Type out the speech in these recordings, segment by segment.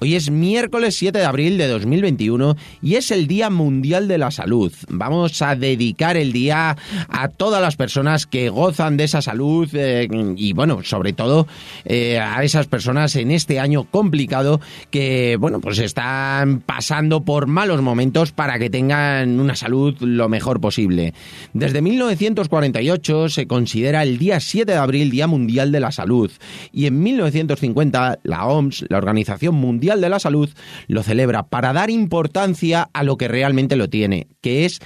Hoy es miércoles 7 de abril de 2021 y es el Día Mundial de la Salud. Vamos a dedicar el día a todas las personas que gozan de esa salud eh, y, bueno, sobre todo eh, a esas personas en este año complicado que, bueno, pues están pasando por malos momentos para que tengan una salud lo mejor posible. Desde 1948 se considera el día 7 de abril Día Mundial de la Salud y en 1950 la OMS, la Organización Mundial de la Salud lo celebra para dar importancia a lo que realmente lo tiene, que es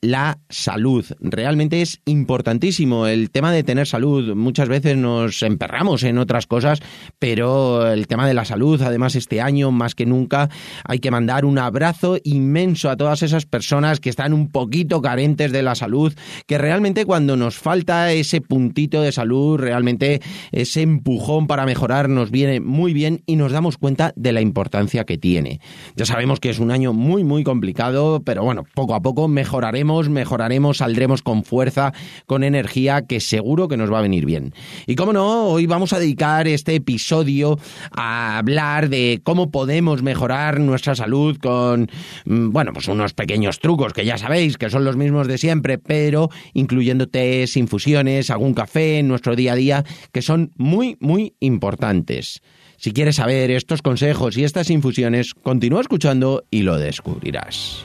la salud. Realmente es importantísimo el tema de tener salud. Muchas veces nos emperramos en otras cosas, pero el tema de la salud, además este año más que nunca, hay que mandar un abrazo inmenso a todas esas personas que están un poquito carentes de la salud, que realmente cuando nos falta ese puntito de salud, realmente ese empujón para mejorar nos viene muy bien y nos damos cuenta de la importancia que tiene. Ya sabemos que es un año muy, muy complicado, pero bueno, poco a poco mejorará mejoraremos, saldremos con fuerza, con energía, que seguro que nos va a venir bien. Y como no, hoy vamos a dedicar este episodio a hablar de cómo podemos mejorar nuestra salud con, mm, bueno, pues unos pequeños trucos que ya sabéis que son los mismos de siempre, pero incluyendo tés, infusiones, algún café en nuestro día a día, que son muy, muy importantes. Si quieres saber estos consejos y estas infusiones, continúa escuchando y lo descubrirás.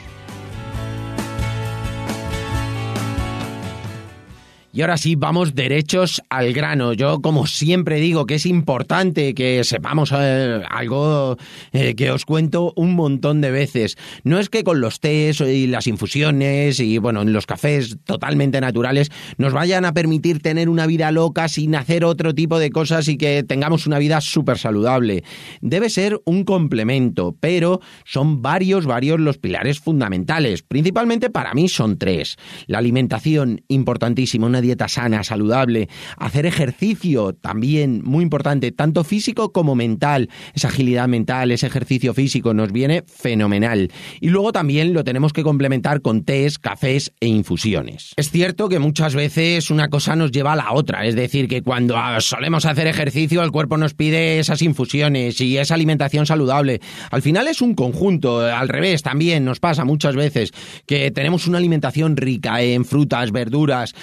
Y ahora sí, vamos derechos al grano. Yo, como siempre digo, que es importante que sepamos eh, algo eh, que os cuento un montón de veces. No es que con los tés y las infusiones y, bueno, en los cafés totalmente naturales nos vayan a permitir tener una vida loca sin hacer otro tipo de cosas y que tengamos una vida súper saludable. Debe ser un complemento, pero son varios, varios los pilares fundamentales. Principalmente para mí son tres. La alimentación, importantísima, una dieta sana, saludable, hacer ejercicio también muy importante, tanto físico como mental, esa agilidad mental, ese ejercicio físico nos viene fenomenal. Y luego también lo tenemos que complementar con tés, cafés e infusiones. Es cierto que muchas veces una cosa nos lleva a la otra, es decir, que cuando solemos hacer ejercicio el cuerpo nos pide esas infusiones y esa alimentación saludable. Al final es un conjunto, al revés también nos pasa muchas veces que tenemos una alimentación rica en frutas, verduras,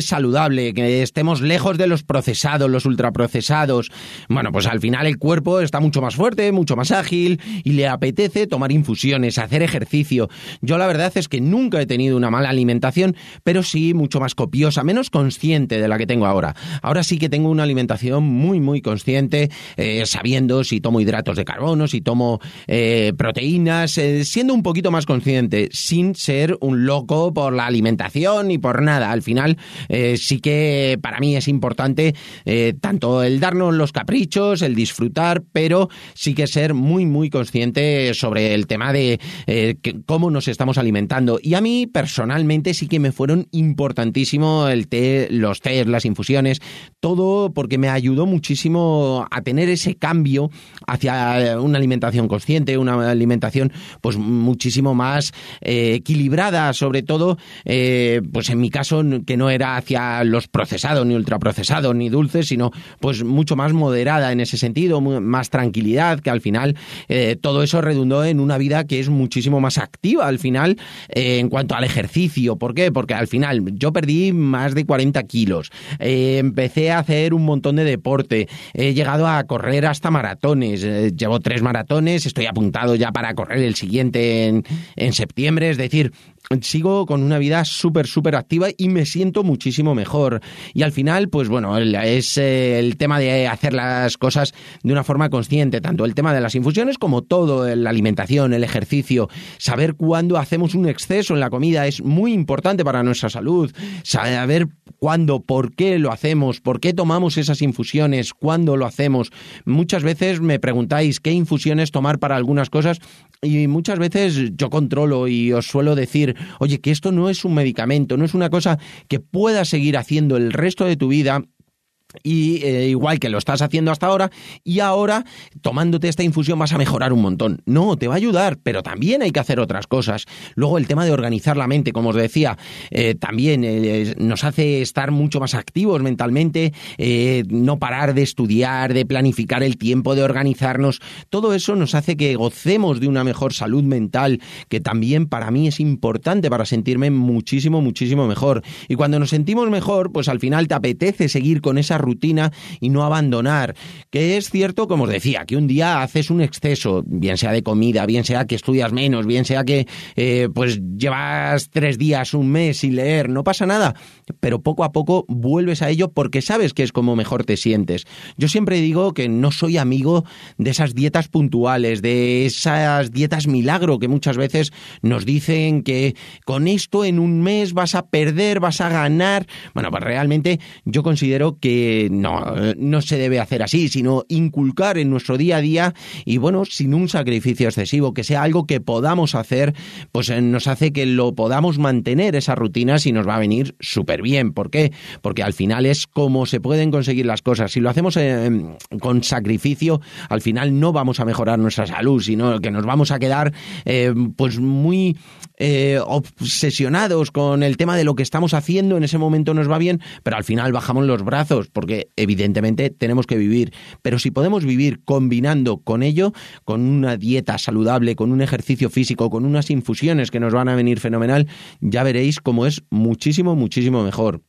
saludable, que estemos lejos de los procesados, los ultraprocesados. Bueno, pues al final el cuerpo está mucho más fuerte, mucho más ágil y le apetece tomar infusiones, hacer ejercicio. Yo la verdad es que nunca he tenido una mala alimentación, pero sí mucho más copiosa, menos consciente de la que tengo ahora. Ahora sí que tengo una alimentación muy, muy consciente, eh, sabiendo si tomo hidratos de carbono, si tomo eh, proteínas, eh, siendo un poquito más consciente, sin ser un loco por la alimentación y por nada. Al final eh, sí que para mí es importante eh, tanto el darnos los caprichos, el disfrutar, pero sí que ser muy, muy consciente sobre el tema de eh, cómo nos estamos alimentando. Y a mí personalmente sí que me fueron importantísimo el té, los tés, las infusiones, todo porque me ayudó muchísimo a tener ese cambio hacia una alimentación consciente, una alimentación pues muchísimo más equilibrada, sobre todo, pues en mi caso que no era hacia los procesados, ni ultraprocesados, ni dulces, sino pues mucho más moderada en ese sentido, más tranquilidad, que al final eh, todo eso redundó en una vida que es muchísimo más activa al final eh, en cuanto al ejercicio. ¿Por qué? Porque al final yo perdí más de 40 kilos, eh, empecé a hacer un montón de deporte, he llegado a correr hasta maratones, llevo tres maratones, estoy apuntado ya para correr el siguiente en, en septiembre, es decir, sigo con una vida súper, súper activa y me siento muchísimo mejor. Y al final, pues bueno, es eh, el tema de hacer las cosas de una forma consciente, tanto el tema de las infusiones como todo, la alimentación, el ejercicio, saber cuándo hacemos un exceso en la comida es muy importante para nuestra salud, saber cuándo, por qué lo hacemos, por qué tomamos esas infusiones, cuándo lo hacemos. Muchas veces me preguntáis qué infusiones tomar para algunas cosas y muchas veces yo controlo y os suelo decir, oye, que esto no es un medicamento, no es una cosa que puedas seguir haciendo el resto de tu vida y eh, igual que lo estás haciendo hasta ahora y ahora tomándote esta infusión vas a mejorar un montón. No, te va a ayudar, pero también hay que hacer otras cosas. Luego el tema de organizar la mente, como os decía, eh, también eh, nos hace estar mucho más activos mentalmente, no parar de estudiar, de planificar el tiempo, de organizarnos. Todo eso nos hace que gocemos de una mejor salud mental, que también para mí es importante para sentirme muchísimo, muchísimo mejor. Y cuando nos sentimos mejor, pues al final te apetece seguir con esa rutina y no abandonar. Que es cierto, como os decía, que un día haces un exceso, bien sea de comida, bien sea que estudias menos, bien sea que eh, pues llevas tres días, un mes sin leer, no pasa nada, pero poco a poco vuelves a ello porque sabes que es como mejor te sientes. Yo siempre digo que no soy amigo de esas dietas puntuales, de esas dietas milagro que muchas veces nos dicen que con esto en un mes vas a perder, vas a ganar. Bueno, pues realmente yo considero que no, no se debe hacer así, sino inculcar en nuestro día a día y bueno, sin un sacrificio excesivo, que sea algo que podamos hacer, pues eh, nos hace que lo podamos mantener esa rutina y nos va a venir súper bien. ¿Por qué? Porque al final es como se pueden conseguir las cosas. Si lo hacemos eh, con sacrificio, al final no vamos a mejorar nuestra salud, sino que nos vamos a quedar eh, pues muy obsesionados con el tema de lo que estamos haciendo, en ese momento nos va bien, pero al final bajamos los brazos porque evidentemente tenemos que vivir. Pero si podemos vivir combinando con ello, con una dieta saludable, con un ejercicio físico, con unas infusiones que nos van a venir fenomenal, ya veréis cómo es muchísimo, muchísimo mejor.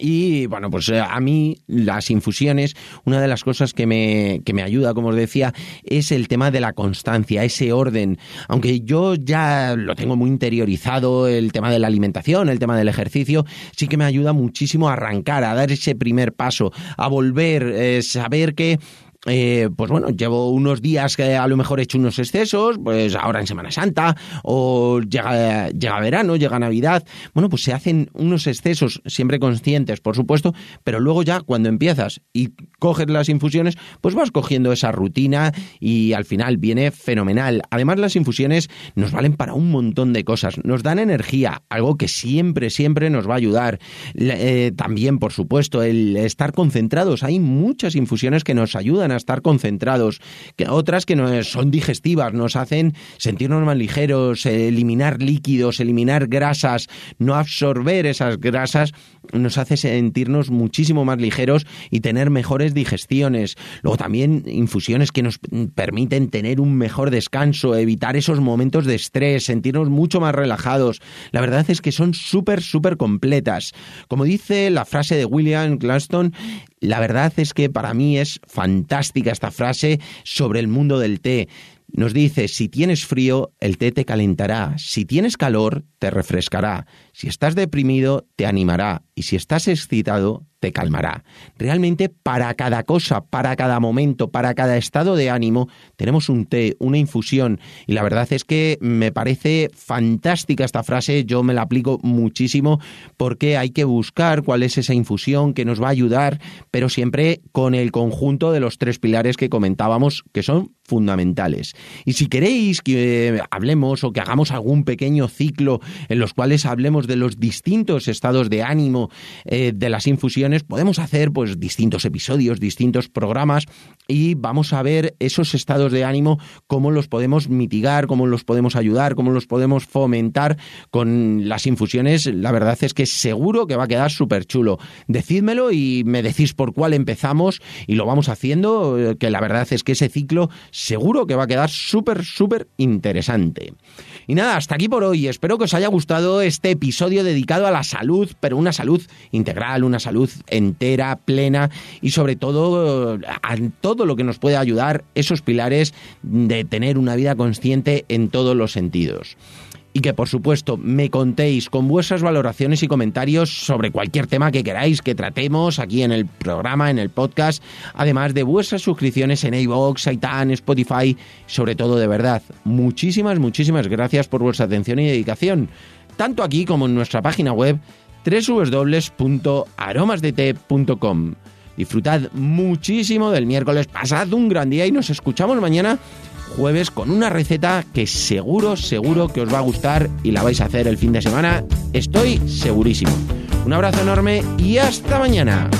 Y bueno, pues eh, a mí las infusiones, una de las cosas que me, que me ayuda, como os decía, es el tema de la constancia, ese orden. Aunque yo ya lo tengo muy interiorizado, el tema de la alimentación, el tema del ejercicio, sí que me ayuda muchísimo a arrancar, a dar ese primer paso, a volver, eh, saber que eh, pues bueno, llevo unos días que a lo mejor he hecho unos excesos, pues ahora en Semana Santa, o llega, llega verano, llega Navidad, bueno, pues se hacen unos excesos, siempre conscientes, por supuesto, pero luego ya cuando empiezas y coges las infusiones, pues vas cogiendo esa rutina y al final viene fenomenal. Además, las infusiones nos valen para un montón de cosas, nos dan energía, algo que siempre, siempre nos va a ayudar. Eh, también, por supuesto, el estar concentrados, hay muchas infusiones que nos ayudan a estar concentrados, que otras que no son digestivas, nos hacen sentirnos más ligeros, eliminar líquidos, eliminar grasas, no absorber esas grasas, nos hace sentirnos muchísimo más ligeros y tener mejores digestiones. Luego también infusiones que nos permiten tener un mejor descanso, evitar esos momentos de estrés, sentirnos mucho más relajados. La verdad es que son súper, súper completas. Como dice la frase de William Glaston, la verdad es que para mí es fantástica esta frase sobre el mundo del té. Nos dice, si tienes frío, el té te calentará, si tienes calor, te refrescará, si estás deprimido, te animará, y si estás excitado, te calmará. Realmente para cada cosa, para cada momento, para cada estado de ánimo, tenemos un té, una infusión. Y la verdad es que me parece fantástica esta frase, yo me la aplico muchísimo porque hay que buscar cuál es esa infusión que nos va a ayudar, pero siempre con el conjunto de los tres pilares que comentábamos, que son fundamentales. Y si queréis que hablemos o que hagamos algún pequeño ciclo en los cuales hablemos de los distintos estados de ánimo eh, de las infusiones, podemos hacer pues distintos episodios, distintos programas y vamos a ver esos estados de ánimo, cómo los podemos mitigar, cómo los podemos ayudar, cómo los podemos fomentar con las infusiones. La verdad es que seguro que va a quedar súper chulo. Decídmelo y me decís por cuál empezamos y lo vamos haciendo, eh, que la verdad es que ese ciclo seguro que va a quedar súper, súper interesante. Y nada, hasta aquí por hoy. Espero que os haya gustado este episodio dedicado a la salud, pero una salud integral, una salud entera, plena y sobre todo a todo lo que nos puede ayudar esos pilares de tener una vida consciente en todos los sentidos. y que por supuesto me contéis con vuestras valoraciones y comentarios sobre cualquier tema que queráis que tratemos aquí en el programa, en el podcast, además de vuestras suscripciones en iVoox, Aitan, Spotify, sobre todo de verdad, muchísimas, muchísimas gracias por vuestra atención y dedicación, tanto aquí como en nuestra página web www.aromasdete.com. Disfrutad muchísimo del miércoles, pasad un gran día y nos escuchamos mañana jueves con una receta que seguro, seguro que os va a gustar y la vais a hacer el fin de semana. Estoy segurísimo. Un abrazo enorme y hasta mañana.